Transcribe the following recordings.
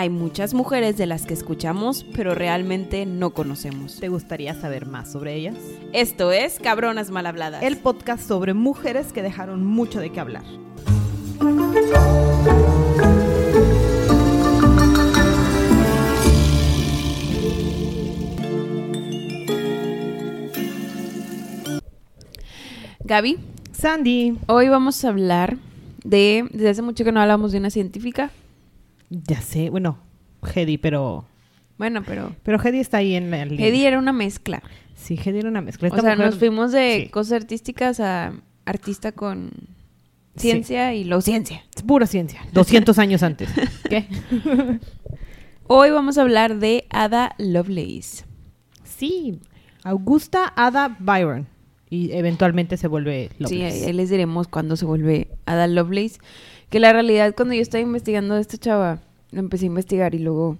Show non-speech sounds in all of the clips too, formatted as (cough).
Hay muchas mujeres de las que escuchamos, pero realmente no conocemos. ¿Te gustaría saber más sobre ellas? Esto es Cabronas Mal Habladas. El podcast sobre mujeres que dejaron mucho de qué hablar. Gaby, Sandy. hoy vamos a hablar de. Desde hace mucho que no hablamos de una científica. Ya sé, bueno, Hedy, pero. Bueno, pero. Pero Hedy está ahí en el. Hedy era una mezcla. Sí, Hedy era una mezcla. O sea, mujer- nos fuimos de sí. cosas artísticas a artista con Sí. ciencia y lo ciencia. Es pura ciencia. 200 (laughs) años antes. ¿Qué? (laughs) Hoy vamos a hablar de Ada Lovelace. Sí. Augusta Ada Byron. Y eventualmente se vuelve Sí, Lovelace. ahí ahí les diremos cuándo se vuelve Ada Lovelace. Que la realidad, cuando yo estaba investigando de esta chava, lo empecé a investigar y luego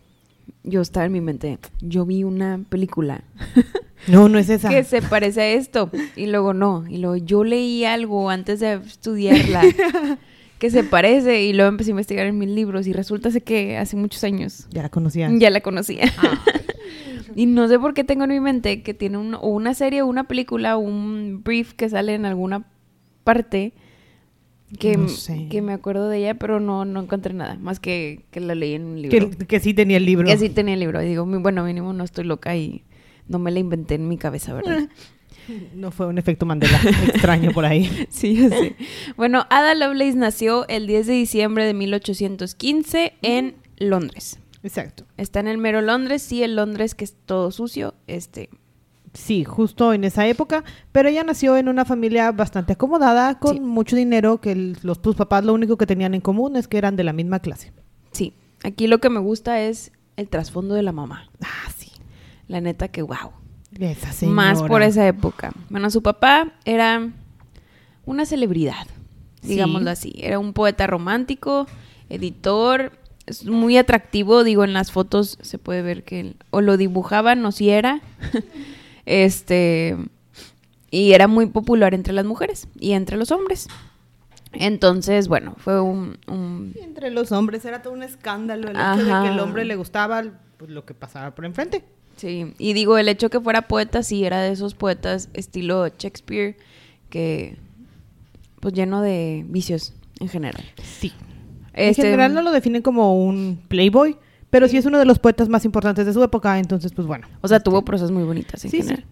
yo estaba en mi mente, yo vi una película (laughs) No, no es esa. que se parece a esto y luego no. Y luego yo leí algo antes de estudiarla (laughs) que se parece y luego empecé a investigar en mis libros y resulta que hace muchos años Ya la conocía. ya la conocía. Y no sé por qué tengo en mi mente que tiene un- o una serie o una película o un brief que sale en alguna parte que, No sé. que me acuerdo de ella, pero no, no encontré nada, más que, que la leí en un libro. Que, que sí tenía el libro. Que sí tenía el libro. Y digo, bueno, mínimo no estoy loca y no me la inventé en mi cabeza, ¿verdad? (laughs) No fue un efecto Mandela extraño por ahí. (laughs) Sí, ya sé. Bueno, Ada Lovelace nació el 10 de diciembre de 1815 en Londres. Exacto. Está en el mero Londres, sí, el Londres que es todo sucio, este, Sí, justo en esa época, pero ella nació en una familia bastante acomodada, con Sí. mucho dinero, que el- los tus papás lo único que tenían en común es que eran de la misma clase. sí. Aquí lo que me gusta es el trasfondo de la mamá. Ah, sí. La neta que wow. Esa señora. Más por esa época. Bueno, su papá era una celebridad, Sí. digámoslo así. Era un poeta romántico, editor, es muy atractivo, digo, en las fotos se puede ver que él- o lo dibujaban o si era. (laughs) este y era muy popular entre las mujeres y entre los hombres. Entonces, bueno, fue un, un- Entre los hombres era todo un escándalo el hecho de que el hombre le gustaba pues, lo que pasaba por enfrente. Sí, y digo, el hecho que fuera poeta, sí, era de esos poetas estilo Shakespeare, que pues lleno de vicios en general. Sí. En Este, general no lo definen como un playboy, pero sí es uno de los poetas más importantes de su época, entonces pues bueno. O sea, tuvo prosas muy bonitas en Sí, general.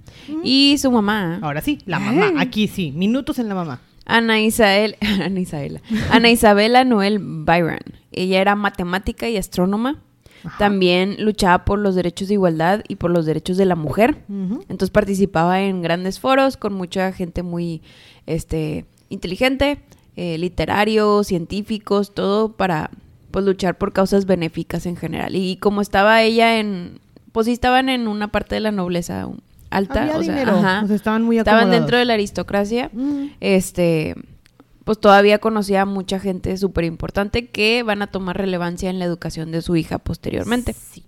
Y su mamá, Ahora sí, la mamá. Aquí sí, minutos en la mamá. Ana Isabel, (laughs) Ana Isabela, Ana Isabela Noel Byron. Ella era matemática y astrónoma. Ajá. También luchaba por los derechos de igualdad y por los derechos de la mujer. Entonces participaba en grandes foros con mucha gente muy este, inteligente, eh, literarios, científicos, todo para pues luchar por causas benéficas en general. Y como estaba ella en, pues sí estaban en una parte de la nobleza alta, Había o sea, ajá, o sea, estaban muy estaban dentro de la aristocracia, Mm. este, pues todavía conocía a mucha gente súper importante que van a tomar relevancia en la educación de su hija posteriormente. Sí.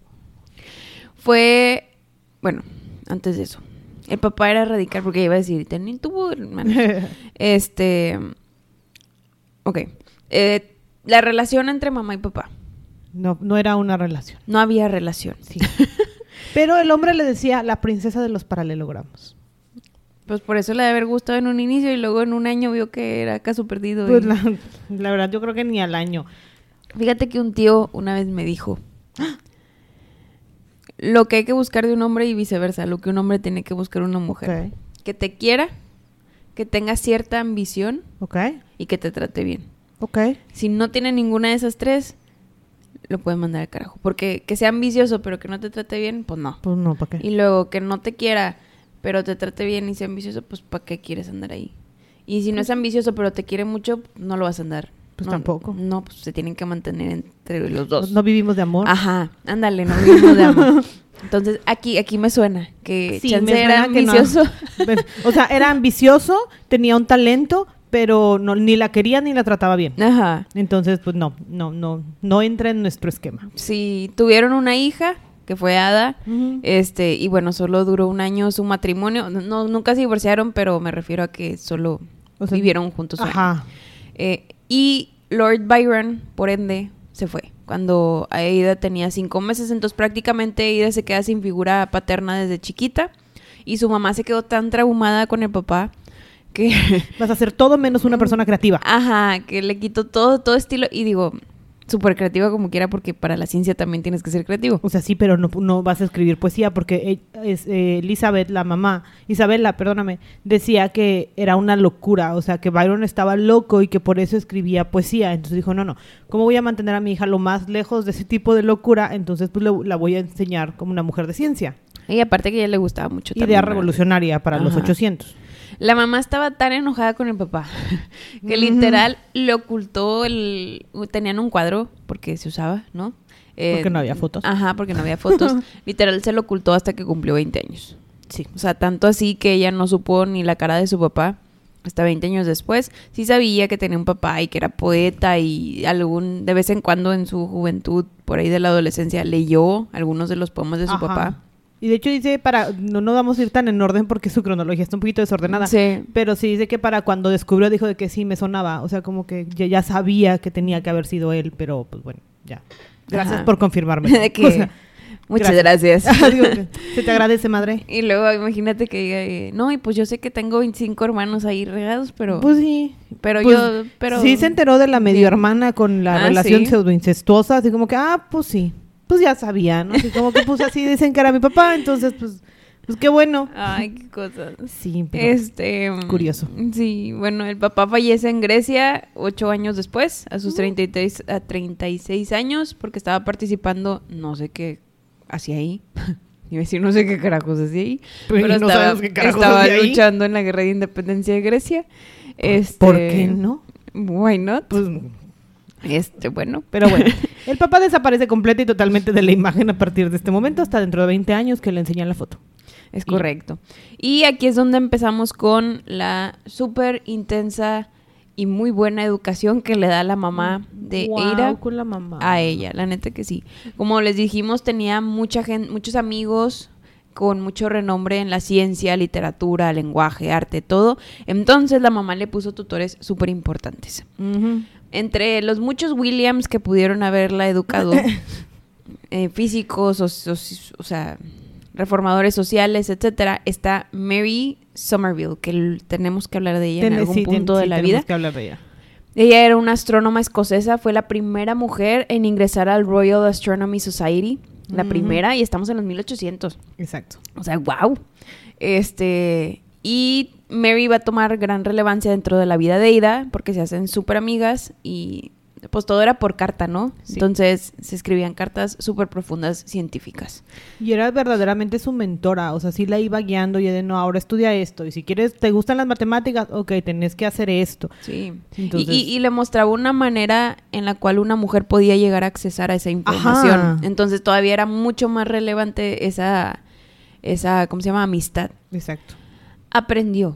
Fue, bueno, antes de eso. El papá era radical porque iba a decir, tenía tuvo hermanos. (laughs) Este, ok. Eh, la relación entre mamá y papá. No, no era una relación. No había relación. Sí. (laughs) Pero el hombre le decía la princesa de los paralelogramos. Pues por eso le debe haber gustado en un inicio y luego en un año vio que era caso perdido. Pues y- la, la verdad, yo creo que ni al año. Fíjate que un tío una vez me dijo lo que hay que buscar de un hombre y viceversa, lo que un hombre tiene que buscar de una mujer. Que te quiera, que tenga cierta ambición Ok. Y que te trate bien. Ok. Si no tiene ninguna de esas tres, lo puedes mandar al carajo. Porque que sea ambicioso pero que no te trate bien, pues no. Pues no, ¿para qué? Y luego que no te quiera pero te trate bien y sea ambicioso, pues ¿para qué quieres andar ahí? Y si no es ambicioso pero te quiere mucho, no lo vas a andar. Pues No, tampoco. No, pues se tienen que mantener entre los dos. No vivimos de amor. Ajá, ándale, no vivimos de amor. (laughs) Entonces, aquí, aquí me suena que Sí, chance me era suena que no. ambicioso. (laughs) O sea, era ambicioso, tenía un talento, pero no, ni la quería ni la trataba bien. Ajá. Entonces, pues no, no, no, no entra en nuestro esquema. Sí, tuvieron una hija que fue Ada. Este, y bueno, solo duró un año su matrimonio. No, nunca se divorciaron, pero me refiero a que solo O sea, vivieron juntos. Ajá. Eh, y Lord Byron, por ende, se fue. Cuando Aida tenía cinco meses, entonces prácticamente Aida se queda sin figura paterna desde chiquita. Y su mamá se quedó tan traumada con el papá que... (laughs) Vas a ser todo menos una persona creativa. Ajá, que le quitó todo, todo estilo. Y digo, súper creativa como quiera, porque para la ciencia también tienes que ser creativo. O sea, sí, pero no, no vas a escribir poesía porque eh, es, eh, Elizabeth, la mamá, Isabela, perdóname, decía que era una locura, o sea, que Byron estaba loco y que por eso escribía poesía. Entonces dijo, no, no, ¿cómo voy a mantener a mi hija lo más lejos de ese tipo de locura? Entonces pues le- la voy a enseñar como una mujer de ciencia. Y aparte que a ella le gustaba mucho Idea también, ¿verdad? revolucionaria para los Ajá. 800. La mamá estaba tan enojada con el papá (laughs) que literal le ocultó el... Tenían un cuadro porque se usaba, ¿no? Eh, Porque no había fotos. Ajá, porque no había fotos. (laughs) literal se lo ocultó hasta que cumplió 20 años. Sí. O sea, tanto así que ella no supo ni la cara de su papá hasta 20 años después. Sí sabía que tenía un papá y que era poeta y algún de vez en cuando en su juventud, por ahí de la adolescencia, leyó algunos de los poemas de su Ajá. papá. Y de hecho dice para no no vamos a ir tan en orden porque su cronología está un poquito desordenada. Sí. Pero sí dice que para cuando descubrió dijo de que sí me sonaba, o sea, como que ya, ya sabía que tenía que haber sido él, pero pues bueno, ya. Gracias Ajá. por confirmarme. (laughs) De que- O sea, Muchas gracias. (laughs) Que se te agradece, madre. (laughs) Y luego imagínate que diga, eh, no, y pues yo sé que tengo 25 hermanos ahí regados, pero... Pues sí. pero Pues, yo... Pero, Sí se enteró de la medio hermana con la Ah, relación ¿sí? pseudoincestuosa, así como que, ah, pues sí. Pues ya sabía, ¿no? Así como que pues así dicen que era mi papá, entonces pues, pues qué bueno. Ay, qué cosas. Sí, pero Este... curioso. Sí, bueno, el papá fallece en Grecia ocho años después, a Mm. sus 33, a 36 años, porque estaba participando, no sé qué hacía ahí. (laughs) Iba a decir, no sé qué carajos hacía ahí. Pero Pero, no estaba, qué carajos estaba ahí. luchando en la guerra de independencia de Grecia. Este, ¿por qué no? Why not? Pues Este, bueno. Pero bueno, (laughs) el papá desaparece completa y totalmente de la imagen a partir de este momento hasta dentro de 20 años que le enseñan la foto. Es correcto. Y aquí es donde empezamos con la súper intensa y muy buena educación que le da la mamá de Eira con la mamá. a ella, la neta que sí. Como les dijimos, tenía mucha gente, muchos amigos con mucho renombre en la ciencia, literatura, lenguaje, arte, todo. Entonces la mamá le puso tutores súper importantes. Entre los muchos Williams que pudieron haberla educado, (laughs) eh, físicos, o, sea, reformadores sociales, etcétera, está Mary Somerville, que tenemos que hablar de ella en algún sí, ten- punto de sí, la tenemos vida. que hablar de ella. Ella era una astrónoma escocesa, fue la primera mujer en ingresar al Royal Astronomy Society, la primera, y estamos en los 1800. Exacto. O sea, wow. Este, y Mary va a tomar gran relevancia dentro de la vida de Ida porque se hacen súper amigas y pues todo era por carta, ¿no? Sí. Entonces se escribían cartas súper profundas científicas. Y era verdaderamente su mentora, o sea, sí la iba guiando y de no, ahora estudia esto, y si quieres, te gustan las matemáticas, ok, tenés que hacer esto. Sí. Y- y, y le mostraba una manera en la cual una mujer podía llegar a accesar a esa información. Ajá. Entonces todavía era mucho más relevante esa, esa, ¿cómo se llama? Amistad. Exacto. Aprendió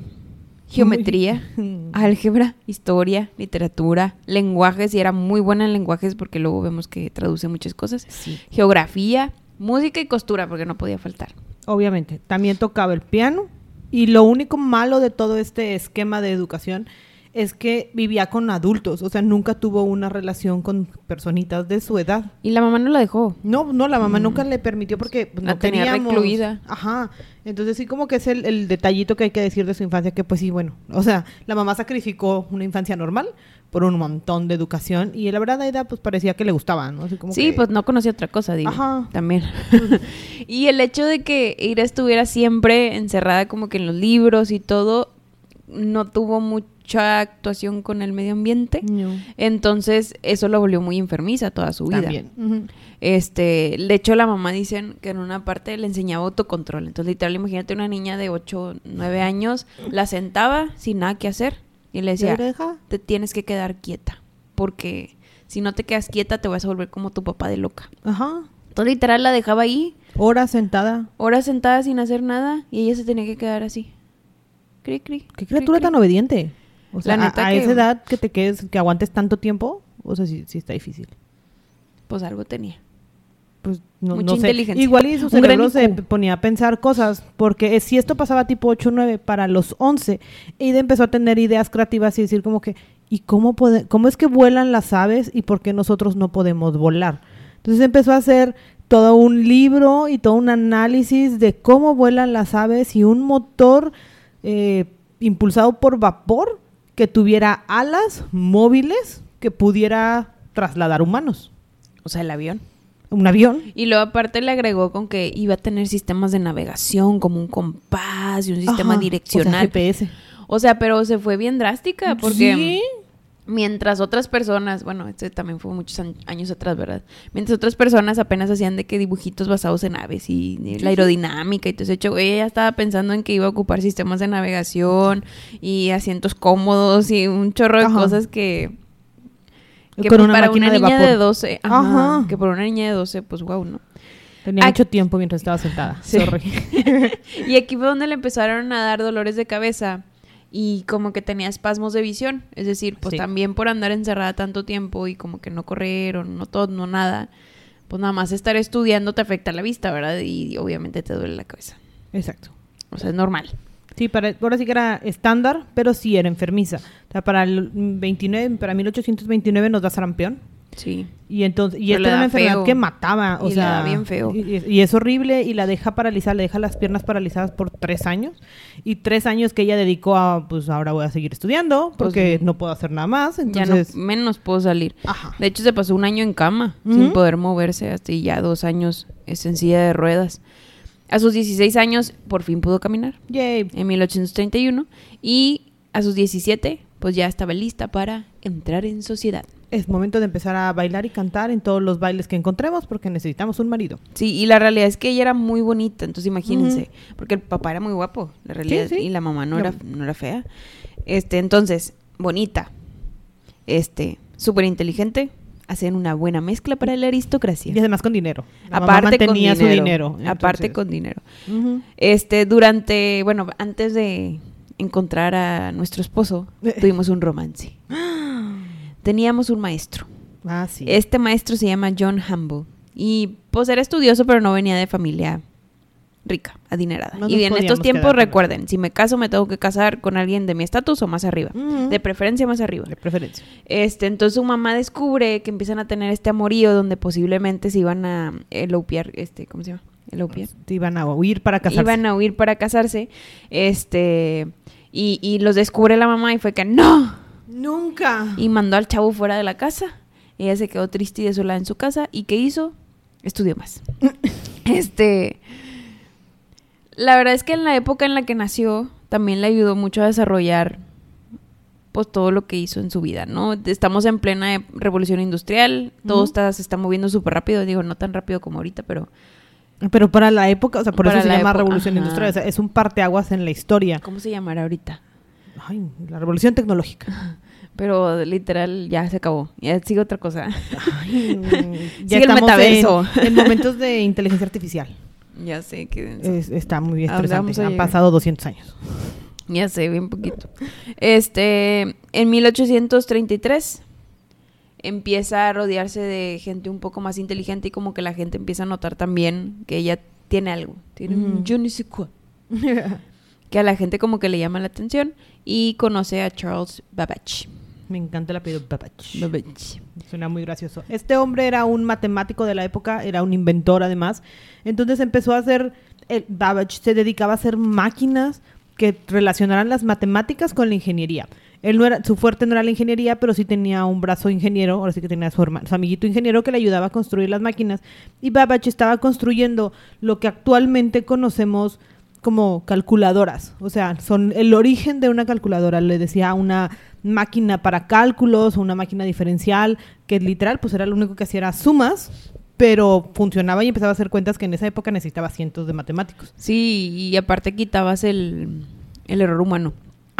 geometría, (laughs) álgebra, historia, literatura, lenguajes, y era muy buena en lenguajes porque luego vemos que traduce muchas cosas. Sí. Geografía, música y costura, porque no podía faltar. Obviamente, también tocaba el piano y lo único malo de todo este esquema de educación es que vivía con adultos, o sea, nunca tuvo una relación con personitas de su edad. Y la mamá no la dejó. No, no, la mamá nunca le permitió porque pues, Mm. La no tenía teníamos- recluida. Ajá. Entonces sí como que es el, el detallito que hay que decir de su infancia, que pues sí, bueno, o sea, la mamá sacrificó una infancia normal por un montón de educación y la verdad a Aida pues parecía que le gustaba, ¿no? Así como Sí, que- pues no conocía otra cosa, digo. Ajá. También. (laughs) y el hecho de que Ira estuviera siempre encerrada como que en los libros y todo, no tuvo mucha actuación con el medio ambiente. No. Entonces, eso lo volvió muy enfermiza toda su vida. También. Este, de hecho, la mamá dicen que en una parte le enseñaba autocontrol. Entonces, literal, imagínate una niña de 8, 9 años, la sentaba sin nada que hacer y le decía, te tienes que quedar quieta, porque si no te quedas quieta te vas a volver como tu papá de loca. Ajá. Entonces, literal, la dejaba ahí, Hora sentada. horas sentada sin hacer nada, y ella se tenía que quedar así. Cri, cri. Qué cri, criatura cri. tan obediente. O sea, La a- neta a, que- esa edad que te quedes, que aguantes tanto tiempo, o sea, sí, sí está difícil. Pues algo tenía. Pues no, Mucha no sé. inteligencia. Igual y su cerebro se ponía a pensar cosas, porque si esto pasaba tipo 8 o 9 para los 11, Ida empezó a tener ideas creativas y decir como que, ¿y cómo, pode- cómo es que vuelan las aves y por qué nosotros no podemos volar? Entonces empezó a hacer todo un libro y todo un análisis de cómo vuelan las aves y un motor eh, impulsado por vapor que tuviera alas móviles que pudiera trasladar humanos. O sea, el avión. Un avión. Y luego aparte le agregó con que iba a tener sistemas de navegación como un compás y un sistema Ajá, direccional. O sea, GPS. O sea, pero se fue bien drástica porque Sí. Mientras otras personas, bueno, este también fue muchos años atrás, ¿verdad? Mientras otras personas apenas hacían de que dibujitos basados en aves y la aerodinámica y todo ese hecho, ella ya estaba pensando en que iba a ocupar sistemas de navegación y asientos cómodos y un chorro de Ajá. cosas que, que Con una para una de niña vapor. de 12, ajá, Ajá. que por una niña de 12, pues wow, ¿no? Tenía mucho tiempo mientras estaba sentada. Sí. Sorry. (laughs) Y aquí fue donde le empezaron a dar dolores de cabeza y como que tenía espasmos de visión. Es decir, pues Sí. también por andar encerrada tanto tiempo y como que no correr o no todo, no nada, pues nada más estar estudiando te afecta la vista, ¿verdad? Y obviamente te duele la cabeza. Exacto. O sea, es normal. Sí, para, ahora sí que era estándar, pero sí era enfermiza. O sea, para el 29, para 1829 nos da sarampión. Sí. Y entonces, y Pero esta era una da enfermedad feo. que mataba, o Y sea, bien feo. Y, es horrible y la deja paralizada, le deja las piernas paralizadas por tres años y tres años que ella dedicó a, pues ahora voy a seguir estudiando porque Pues, no puedo hacer nada más, Ya entonces, no, menos puedo salir. ajá, De hecho, se pasó un año en cama, sin poder moverse, hasta y ya dos años es en silla de ruedas. A sus 16 años, por fin pudo caminar. yay, en 1831 y a sus 17 pues ya estaba lista para entrar en sociedad. es momento de empezar a bailar y cantar en todos los bailes que encontremos porque necesitamos un marido. Sí, y la realidad es que ella era muy bonita, entonces imagínense, porque el papá era muy guapo, la realidad, sí. y la mamá no No. era, no era fea. Este, entonces, bonita, este, súper inteligente, hacen una buena mezcla para la aristocracia. Y además con dinero. La mamá Aparte con dinero, su dinero. aparte con dinero. Este, durante, bueno, antes de encontrar a nuestro esposo, (laughs) tuvimos un romance. Teníamos un maestro. Ah, sí. Este maestro se llama John Humble. Y pues era estudioso, pero no venía de familia rica, adinerada. No y en estos tiempos, recuerden, si me caso me tengo que casar con alguien de mi estatus o más arriba. De preferencia más arriba. De preferencia. Este, entonces su mamá descubre que empiezan a tener este amorío donde posiblemente se iban a elopiar, este, ¿cómo se llama? Te iban a huir para casarse. Iban a huir para casarse. Este, y, y los descubre la mamá y fue que ¡No! Nunca. y mandó al chavo fuera de la casa. Ella se quedó triste y desolada en su casa. ¿Y qué hizo? Estudió más. (laughs) este. La verdad es que en la época en la que nació, también le ayudó mucho a desarrollar pues todo lo que hizo en su vida, ¿no? Estamos en plena revolución industrial, todo está, se está moviendo súper rápido, digo, no tan rápido como ahorita, pero Pero para la época, o sea, por Para eso se la llama época, revolución ajá. industrial. O sea, es un parteaguas en la historia. ¿cómo se llamará ahorita? Ay, la revolución tecnológica. (laughs) Pero literal ya se acabó, ya sigue otra cosa. Ay, (laughs) mm, Sigue el metaverso. En, en momentos de inteligencia artificial. (laughs) ya sé que Es- está muy ¿A dónde estresante. Han llegar? pasado 200 años. Ya sé, bien poquito. Este, en 1833 empieza a rodearse de gente un poco más inteligente y como que la gente empieza a notar también que ella tiene algo, tiene un ne sais quoi, que a la gente como que le llama la atención y conoce a Charles Babbage. Me encanta el apellido Babbage. Babbage. Suena muy gracioso. Este hombre era un matemático de la época, era un inventor además. Entonces empezó a hacer, el Babbage se dedicaba a hacer máquinas que relacionaran las matemáticas con la ingeniería. Él no era, su fuerte no era la ingeniería, pero sí tenía un brazo ingeniero, ahora sí que tenía su, su amiguito ingeniero que le ayudaba a construir las máquinas. Y Babbage estaba construyendo lo que actualmente conocemos como calculadoras. O sea, son el origen de una calculadora. Le decía una máquina para cálculos una máquina diferencial, que literal, pues era lo único que hacía era sumas, pero funcionaba y empezaba a hacer cuentas que en esa época necesitaba cientos de matemáticos. Sí, y aparte quitabas el, el error humano,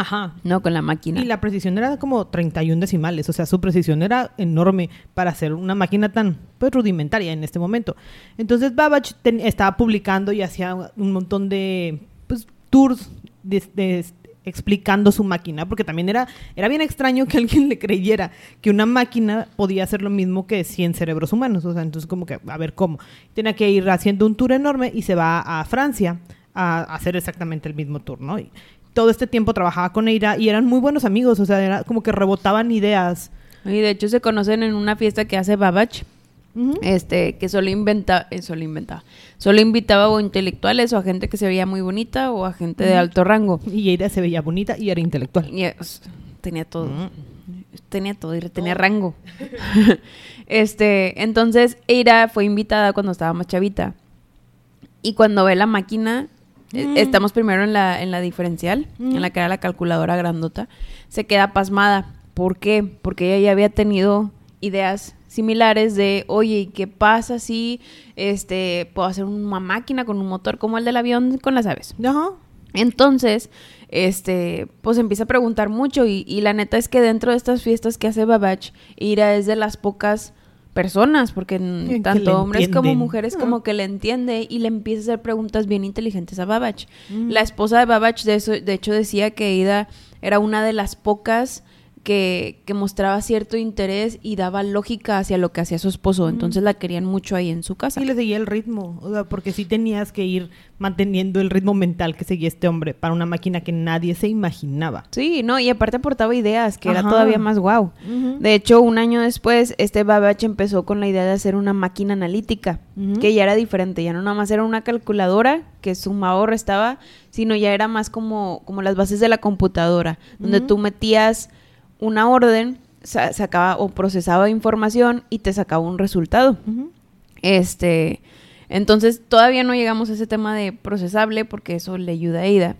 Ajá. ¿no? Con la máquina. Y la precisión era como 31 decimales, o sea, su precisión era enorme para hacer una máquina tan pues, rudimentaria en este momento. Entonces Babbage ten- estaba publicando y hacía un montón de pues, tours de- de- explicando su máquina, porque también era, era bien extraño que (laughs) alguien le creyera que una máquina podía hacer lo mismo que 100 cerebros humanos, o sea, entonces como que, a ver cómo. Tenía que ir haciendo un tour enorme y se va a Francia a hacer exactamente el mismo tour, ¿no? Y todo este tiempo trabajaba con Eira y eran muy buenos amigos, o sea, era como que rebotaban ideas. Y de hecho se conocen en una fiesta que hace Babach. Este, que solo inventa, eh, solo inventaba, solo invitaba o intelectuales o a gente que se veía muy bonita o a gente de alto rango. Y Eira se veía bonita y era intelectual. Y, tenía todo. Tenía todo y tenía rango. (laughs) este, entonces Eira fue invitada cuando estaba más chavita. Y cuando ve la máquina, Mm. estamos primero en la, en la diferencial, Mm. en la que era la calculadora grandota, se queda pasmada. ¿Por qué? Porque ella ya había tenido ideas similares de, oye, ¿y qué pasa si este, puedo hacer una máquina con un motor como el del avión con las aves? Ajá. Entonces, este, pues empieza a preguntar mucho y, y la neta es que dentro de estas fiestas que hace Babach, Ira es de las pocas personas, porque tanto hombres como mujeres como que le entiende y le empieza a hacer preguntas bien inteligentes a Babach. Mm. La esposa de Babach, de, eso, de hecho, decía que Ida era una de las pocas que, que mostraba cierto interés y daba lógica hacia lo que hacía su esposo, entonces la querían mucho ahí en su casa. Y le seguía el ritmo, o sea, porque sí tenías que ir manteniendo el ritmo mental que seguía este hombre para una máquina que nadie se imaginaba. Sí, no, y aparte aportaba ideas, que era todavía más guau. De hecho, un año después, este Babbage empezó con la idea de hacer una máquina analítica, que ya era diferente, ya no nada más era una calculadora que sumaba o restaba, sino ya era más como, como las bases de la computadora, donde tú metías una orden, sa- sacaba o procesaba información y te sacaba un resultado. Este, entonces todavía no llegamos a ese tema de procesable porque eso le ayuda a Ida.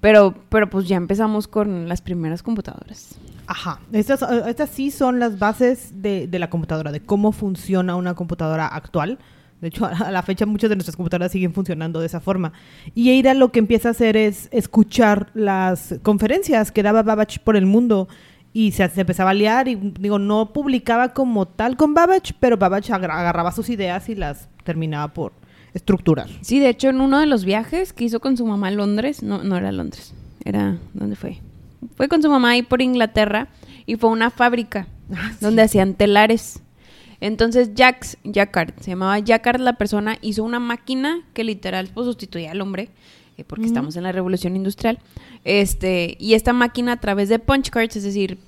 Pero, pero pues ya empezamos con las primeras computadoras. Ajá, estas, eh, estas sí son las bases de, de la computadora, de cómo funciona una computadora actual. De hecho, (laughs) a la fecha muchas de nuestras computadoras siguen funcionando de esa forma. Y Eira lo que empieza a hacer es escuchar las conferencias que daba Babbage por el mundo y se, se empezaba a liar y digo, no publicaba como tal con Babbage, pero Babbage agarraba sus ideas y las terminaba por estructurar. Sí, de hecho, en uno de los viajes que hizo con su mamá a Londres, no, no era Londres, era, ¿dónde fue? Fue con su mamá ahí por Inglaterra y fue a una fábrica Ah, sí. donde hacían telares. Entonces Jax, Jacquard, se llamaba Jacquard la persona, hizo una máquina que literal pues, sustituía al hombre, eh, porque estamos en la revolución industrial. Este, y esta máquina a través de punch cards, es decir,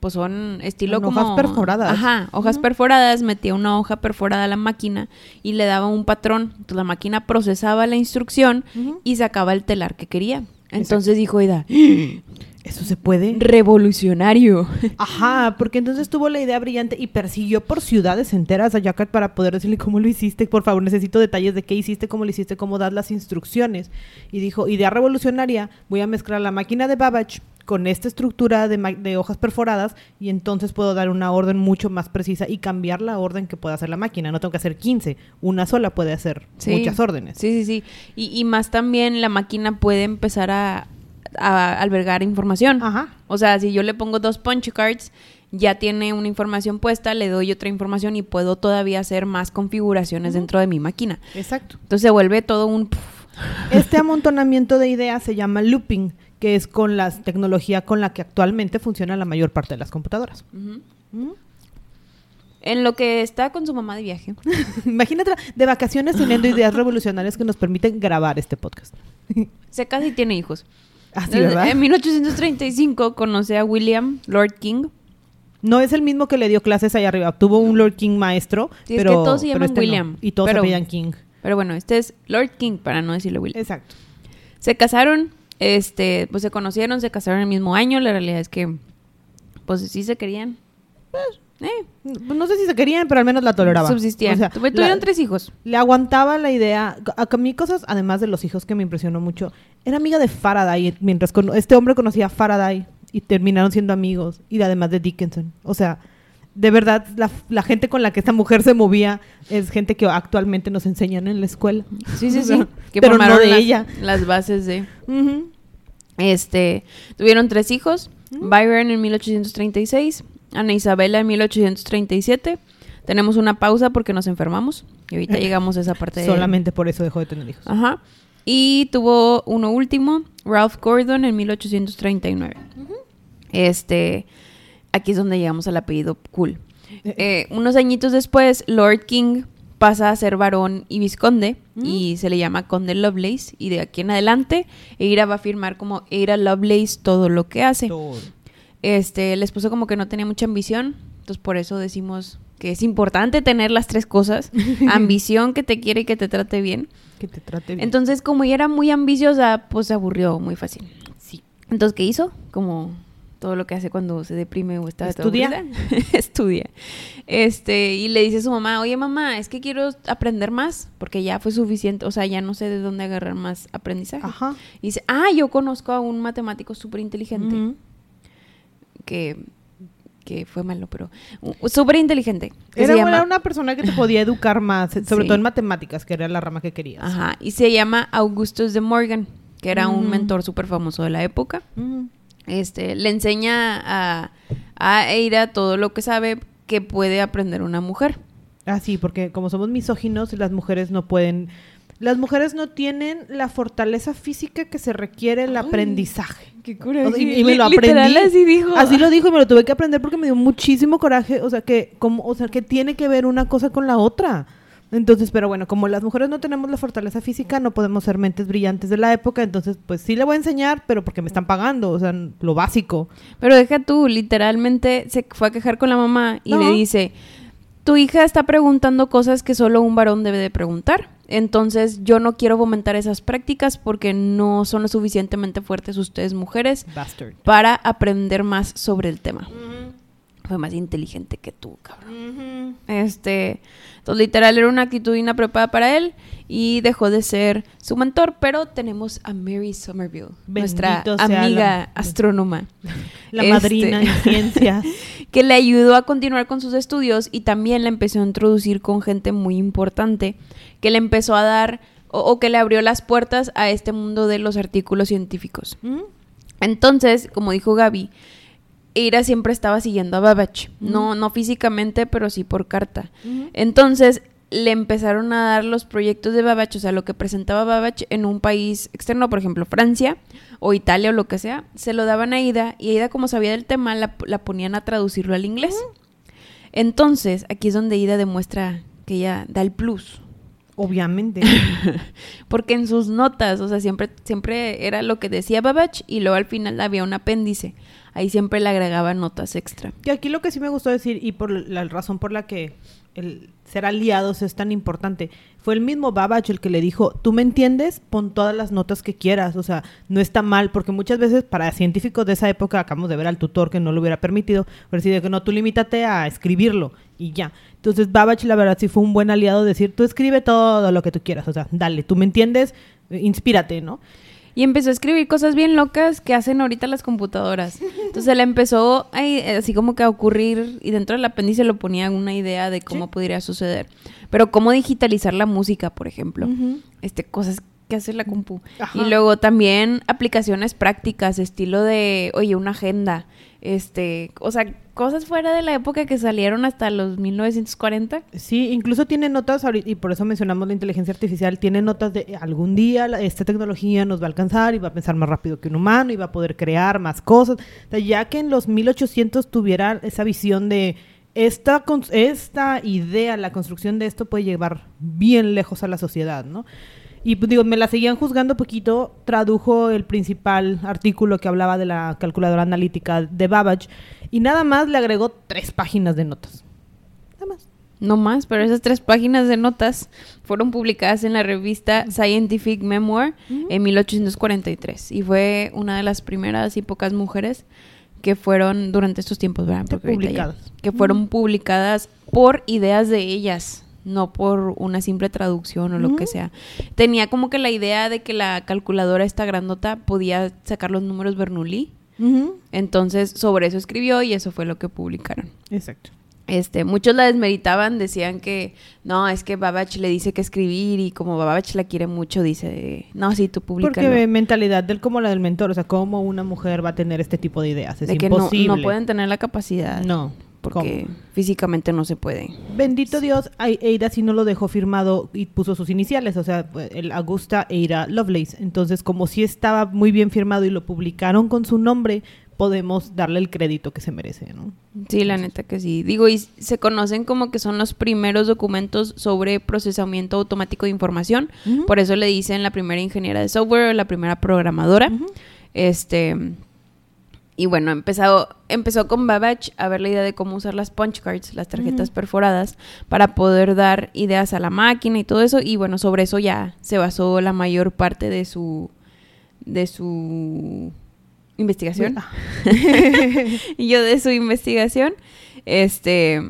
pues son estilo como hojas perforadas. Ajá, hojas perforadas, metía una hoja perforada a la máquina y le daba un patrón. Entonces la máquina procesaba la instrucción y sacaba el telar que quería. Entonces dijo Ida, Eso se puede. revolucionario. (laughs) Ajá, porque entonces tuvo la idea brillante y persiguió por ciudades enteras a Jacquard para poder decirle cómo lo hiciste. Por favor, necesito detalles de qué hiciste, cómo lo hiciste, cómo das las instrucciones. Y dijo, idea revolucionaria, voy a mezclar la máquina de Babbage con esta estructura de, ma- de hojas perforadas y entonces puedo dar una orden mucho más precisa y cambiar la orden que pueda hacer la máquina. No tengo que hacer 15, una sola puede hacer Sí. muchas órdenes. Sí, sí, sí. Y, y más también la máquina puede empezar a, a albergar información. Ajá. O sea, si yo le pongo dos punch cards, ya tiene una información puesta, le doy otra información y puedo todavía hacer más configuraciones dentro de mi máquina. Exacto. Entonces se vuelve todo un... Este amontonamiento de ideas se llama looping, que es con la tecnología con la que actualmente funciona la mayor parte de las computadoras. En lo que está con su mamá de viaje. (laughs) Imagínate de vacaciones teniendo ideas revolucionarias que nos permiten grabar este podcast. Se casa y tiene hijos. Así, ¿verdad? En 1835 conoce a William Lord King. No es el mismo que le dio clases allá arriba. Tuvo un Lord King maestro, Sí, es pero, que todos se llaman este no. William, Y todos pero- se apellidan King. Pero bueno, este es Lord King, para no decirle William. Exacto. Se casaron, este, pues se conocieron, se casaron el mismo año. La realidad es que, pues sí se querían. Pues, eh, Pues No sé si se querían, pero al menos la toleraba. subsistían. O sea, Tuve- Tuvieron la- tres hijos. Le aguantaba la idea. A a mí cosas, además de los hijos que me impresionó mucho, era amiga de Faraday. Mientras este hombre conocía a Faraday y terminaron siendo amigos. Y además de Dickinson. O sea, de verdad, la, la gente con la que esta mujer se movía es gente que actualmente nos enseñan en la escuela. Sí, sí, (laughs) O sí. Que pero no formaron de las, ella. las bases de... Este, tuvieron tres hijos, Byron en 1836, Ana Isabela en 1837. Tenemos una pausa porque nos enfermamos y ahorita (laughs) llegamos a esa parte de... Solamente por eso dejó de tener hijos. Ajá. Y tuvo uno último, Ralph Gordon en 1839. Este, aquí es donde llegamos al apellido cool. Eh, unos añitos después, Lord King pasa a ser varón y visconde Mm. y se le llama Conde Lovelace y de aquí en adelante Eira va a firmar como Eira Lovelace todo lo que hace. Todo. Este, el esposo como que no tenía mucha ambición, entonces por eso decimos que es importante tener las tres cosas, (laughs) ambición que te quiere y que te trate bien. Que te trate bien. Entonces, como ella era muy ambiciosa, pues se aburrió muy fácil. sí. Entonces, ¿qué hizo? Como todo lo que hace cuando se deprime o está Estudia. (laughs) Estudia. Este, y le dice a su mamá, oye mamá, es que quiero aprender más, porque ya fue suficiente, o sea, ya no sé de dónde agarrar más aprendizaje. Ajá. Y dice, ah, yo conozco a un matemático súper inteligente, Ujú. Que, que fue malo, pero uh, súper inteligente. Era, llama- una persona que te podía educar más, sobre Sí. todo en matemáticas, que era la rama que querías. Ajá, y se llama Augustus de Morgan, que era un Ujú. mentor súper famoso de la época. Ujú. Este, le enseña a, a Eira todo lo que sabe que puede aprender una mujer. Ah, sí, porque como somos misóginos, las mujeres no pueden... Las mujeres no tienen la fortaleza física que se requiere el Ay. aprendizaje. Qué sea, y, y me lo Literal, aprendí. así dijo. Así lo dijo y me lo tuve que aprender porque me dio muchísimo coraje. O sea, que, como, o sea, que tiene que ver una cosa con la otra. Entonces, pero bueno, como las mujeres no tenemos la fortaleza física, no podemos ser mentes brillantes de la época. Entonces, pues sí le voy a enseñar, pero porque me están pagando. O sea, lo básico. Pero deja tú, literalmente se fue a quejar con la mamá y No. le dice, tu hija está preguntando cosas que solo un varón debe de preguntar. Entonces yo no quiero fomentar esas prácticas porque no son lo suficientemente fuertes ustedes mujeres Bastard. para aprender más sobre el tema. Fue más inteligente que tú, cabrón. Este, entonces literal era una actitud inapropiada para él y dejó de ser su mentor, pero tenemos a Mary Somerville, nuestra Bendito amiga (laughs) la- astrónoma, La (laughs) Este- madrina en ciencias. (laughs) que le ayudó a continuar con sus estudios y también le empezó a introducir con gente muy importante, que le empezó a dar o, o que le abrió las puertas a este mundo de los artículos científicos. ¿Mm? Entonces, como dijo Gaby, Ira siempre estaba siguiendo a Babbage. No, no físicamente, pero sí por carta. Entonces, le empezaron a dar los proyectos de Babbage, o sea, lo que presentaba Babbage en un país externo, por ejemplo, Francia o Italia o lo que sea, se lo daban a Ida y Ida, como sabía del tema, la, la ponían a traducirlo al inglés. Entonces, aquí es donde Ida demuestra que ella da el plus. Obviamente. (laughs) Porque en sus notas, o sea, siempre, siempre era lo que decía Babbage y luego al final había un apéndice. Ahí siempre le agregaba notas extra. Que aquí lo que sí me gustó decir, y por la razón por la que el ser aliados es tan importante, fue el mismo Babbage el que le dijo, tú me entiendes, pon todas las notas que quieras, o sea, no está mal, porque muchas veces para científicos de esa época acabamos de ver al tutor que no lo hubiera permitido, pero sí de que no, tú limítate a escribirlo y ya. Entonces Babbage la verdad sí fue un buen aliado decir, tú escribe todo lo que tú quieras, o sea, dale, tú me entiendes, eh, inspírate, ¿no? Y empezó a escribir cosas bien locas que hacen ahorita las computadoras. Entonces le empezó ahí, así como que a ocurrir y dentro del apéndice lo ponía una idea de cómo Sí. podría suceder. Pero cómo digitalizar la música, por ejemplo. Este Cosas que hace la compu. Ajá. Y luego también aplicaciones prácticas, estilo de, oye, una agenda. Este, o sea, cosas fuera de la época que salieron hasta los 1940. Sí, incluso tiene notas, y por eso mencionamos la inteligencia artificial, tiene notas de algún día esta tecnología nos va a alcanzar y va a pensar más rápido que un humano y va a poder crear más cosas. O sea, ya que en los 1800 tuviera esa visión de esta, esta idea, la construcción de esto puede llevar bien lejos a la sociedad, ¿no? Y pues digo, me la seguían juzgando poquito, tradujo el principal artículo que hablaba de la calculadora analítica de Babbage y nada más le agregó tres páginas de notas. Nada más. No más, pero esas tres páginas de notas fueron publicadas en la revista Scientific Memoir en 1843 y fue una de las primeras y pocas mujeres que fueron durante estos tiempos, ¿verdad? Porque ahorita ya- Publicadas. que fueron publicadas por ideas de ellas, no por una simple traducción o lo que sea. Tenía como que la idea de que la calculadora esta grandota podía sacar los números Bernoulli, entonces sobre eso escribió y eso fue lo que publicaron. Exacto. Este, muchos la desmeritaban, decían que no, es que Babbage le dice que escribir y como Babbage la quiere mucho, dice, no, sí, tú públicalo. Porque mentalidad del como la del mentor, o sea, cómo una mujer va a tener este tipo de ideas, es de que no, imposible. no pueden tener la capacidad. No, Porque ¿cómo? físicamente no se puede. Bendito Dios, Eira sí no lo dejó firmado y puso sus iniciales, o sea, el Augusta Eira Lovelace. Entonces, como sí estaba muy bien firmado y lo publicaron con su nombre, podemos darle el crédito que se merece, ¿no? Sí, la neta que sí. Digo, y se conocen como que son los primeros documentos sobre procesamiento automático de información. Por eso le dicen la primera ingeniera de software, la primera programadora. Este. Y bueno, empezado, empezó con Babbage a ver la idea de cómo usar las punch cards, las tarjetas perforadas, para poder dar ideas a la máquina y todo eso. Y bueno, sobre eso ya se basó la mayor parte de su. de su investigación. Y (laughs) yo de su investigación. Este.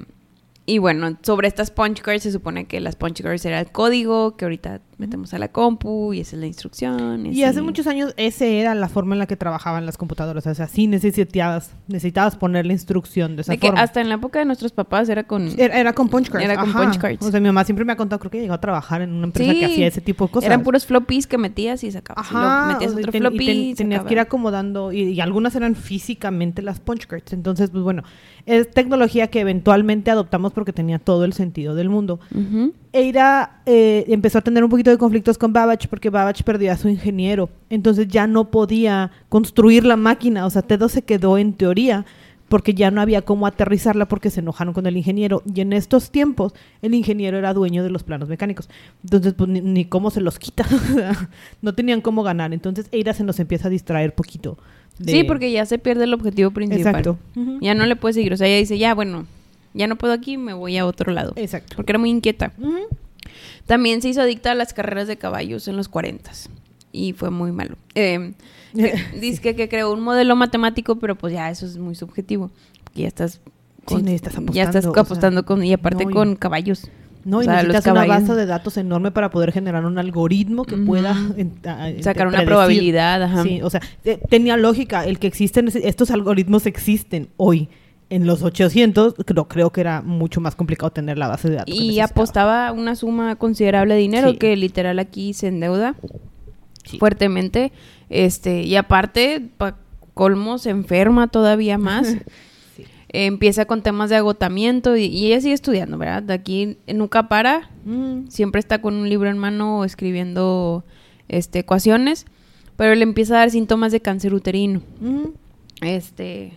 Y bueno, sobre estas punch cards se supone que las punch cards era el código que ahorita metemos a la compu y esa es la instrucción. Y hace muchos años ese era la forma en la que trabajaban las computadoras. O sea, sí necesitabas, necesitabas poner la instrucción de esa De que forma. hasta en la época de nuestros papás era con... Era, era con punch cards. Era con ajá. punch cards. O sea, mi mamá siempre me ha contado, creo que llegó a trabajar en una empresa Sí. que hacía ese tipo de cosas. Eran puros floppies que metías y sacabas. Y Ajá, metías o sea, y otro ten- y floppy ten- y tenías que ir acomodando y, y algunas eran físicamente las punch cards. Entonces, pues bueno, es tecnología que eventualmente adoptamos porque tenía todo el sentido del mundo. Ujú. Eira eh, empezó a tener un poquito de conflictos con Babbage porque Babbage perdió a su ingeniero. Entonces ya no podía construir la máquina. O sea, Tedo se quedó en teoría porque ya no había cómo aterrizarla porque se enojaron con el ingeniero. Y en estos tiempos el ingeniero era dueño de los planos mecánicos. Entonces, pues ni, ni cómo se los quita. (laughs) No tenían cómo ganar. Entonces Eira se nos empieza a distraer poquito. de- Sí, porque ya se pierde el objetivo principal. Exacto. Ya no le puede seguir. O sea, ella dice, ya, bueno, ya no puedo aquí, me voy a otro lado. Exacto. Porque era muy inquieta. También se hizo adicta a las carreras de caballos en los 40 y fue muy malo. (laughs) Eh, dice que, que creó un modelo matemático, pero pues ya eso es muy subjetivo. Ya estás Sí, necesitas ya estás apostando, o sea, apostando con y aparte no, y- con caballos. No, O y sea, necesitas una base de datos enorme para poder generar un algoritmo que pueda Sacar una predecir. probabilidad, ajá. Sí, o sea, te- tenía lógica. El que existen, estos algoritmos existen hoy. En los 800, creo, creo que era mucho más complicado tener la base de datos. Y apostaba una suma considerable de dinero Sí. que literal aquí se endeuda Sí. fuertemente. Este, y aparte, pa colmo, se enferma todavía más. (laughs) Sí. Eh, empieza con temas de agotamiento y, y ella sigue estudiando, ¿verdad? De aquí nunca para, Mm, siempre está con un libro en mano escribiendo este, ecuaciones, pero le empieza a dar síntomas de cáncer uterino. mm. Este,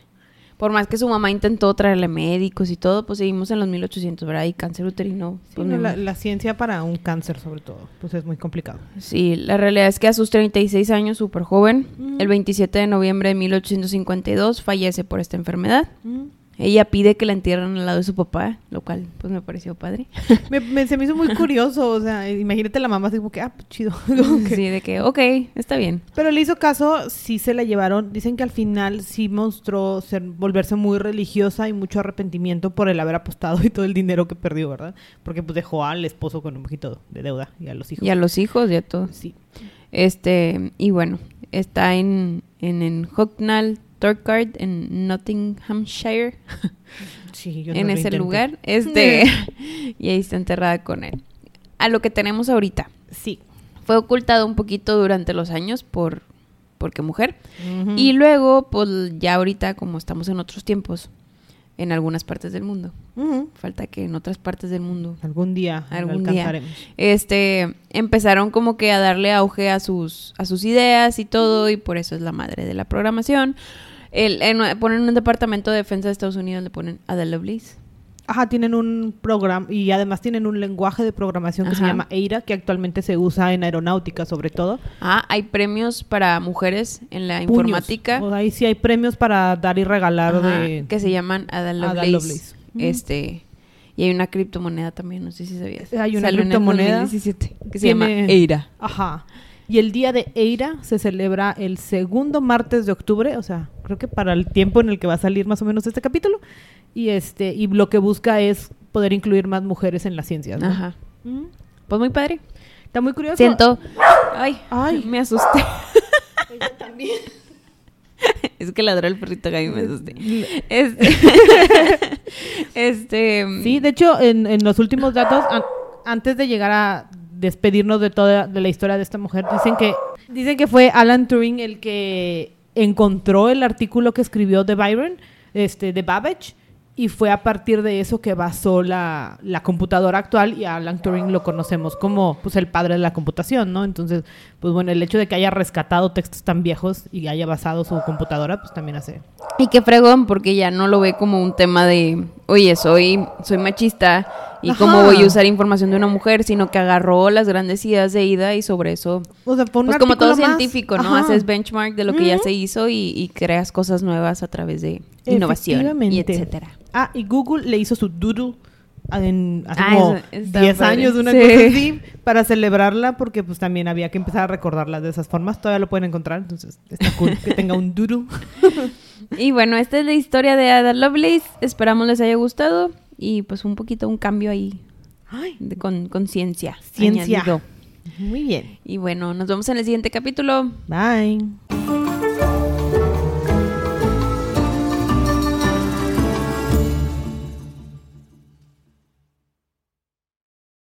por más que su mamá intentó traerle médicos y todo, pues seguimos en los 1800, ¿verdad? Y cáncer uterino. Sí, pues, no, la ciencia para un cáncer, sobre todo, pues es muy complicado. Sí, la realidad es que a sus 36 años, súper joven, Mm. el 27 de noviembre de 1852, fallece por esta enfermedad. Mm. Ella pide que la entierren al lado de su papá, lo cual pues me pareció padre. Me, me- se me hizo muy curioso, o sea, imagínate la mamá así como que, ah, chido. (laughs) Que- Sí, de que, ok, está bien. Pero le hizo caso, sí se la llevaron. Dicen que al final sí mostró ser, volverse muy religiosa y mucho arrepentimiento por el haber apostado y todo el dinero que perdió, ¿verdad? Porque pues dejó al esposo con un poquito de deuda y a los hijos. Y a los hijos y a todo. Sí. Este, y bueno, está en, en, en Hucknall Torkard, en Nottinghamshire, (laughs) Sí, yo no en lo ese intenté. lugar. Este, (laughs) (laughs) y ahí está enterrada con él. A lo que tenemos ahorita. Sí. Fue ocultado un poquito durante los años por porque mujer. Y luego, pues ya ahorita, como estamos en otros tiempos, en algunas partes del mundo. Falta que en otras partes del mundo Algún día lo algún día alcanzaremos. este empezaron como que a darle auge a sus a sus ideas y todo y por eso es la madre de la programación el, en- ponen un departamento de defensa de Estados Unidos le ponen Ada Lovelace Ajá, tienen un programa y además tienen un lenguaje de programación que se Ajá. llama EIRA, que actualmente se usa en aeronáutica sobre todo. ah hay premios para mujeres en la Puños. informática O ahí sí hay premios para dar y regalar Ajá, de... que se llaman Ada Ada Lovelace, Lovelace. Ujú. este y hay una criptomoneda también no sé si sabías Hay una Salió en el criptomoneda 2017, que se llama Eira Ajá. Y el día de Eira se celebra el segundo martes de octubre, o sea, creo que para el tiempo en el que va a salir más o menos este capítulo. Y este y lo que busca es poder incluir más mujeres en las ciencias. ¿no? ajá Mm. pues muy padre Está muy curioso. siento ay Ay. me asusté Ella también. (laughs) Es que ladró el perrito Gaby me asusté. Este, (laughs) este Sí, de hecho, en, en los últimos datos, an- antes de llegar a despedirnos de toda de la historia de esta mujer, dicen que dicen que fue Alan Turing el que encontró el artículo que escribió de Byron, este, de Babbage, y fue a partir de eso que basó la, la, computadora actual y a Alan Turing lo conocemos como pues el padre de la computación, ¿no? Entonces, pues bueno, el hecho de que haya rescatado textos tan viejos y haya basado su computadora, pues también hace. Y qué fregón, porque ya no lo ve como un tema de, oye, soy, soy machista y cómo voy a usar información de una mujer, sino que agarró las grandes ideas de Ida y sobre eso, o sea, pues como todo científico, ¿no? Haces benchmark de lo que ya se hizo y, y, creas cosas nuevas a través de innovación y etcétera. Ah, y Google le hizo su doodle en hace ah, como 10 años, una cosa así, para celebrarla, porque pues también había que empezar a recordarla de esas formas. Todavía lo pueden encontrar, entonces está cool que tenga un doodle. (laughs) y bueno, esta es la historia de Ada Lovelace. Esperamos les haya gustado y pues un poquito un cambio ahí de, con conciencia. Ciencia. Muy bien. Y bueno, nos vemos en el siguiente capítulo. Bye.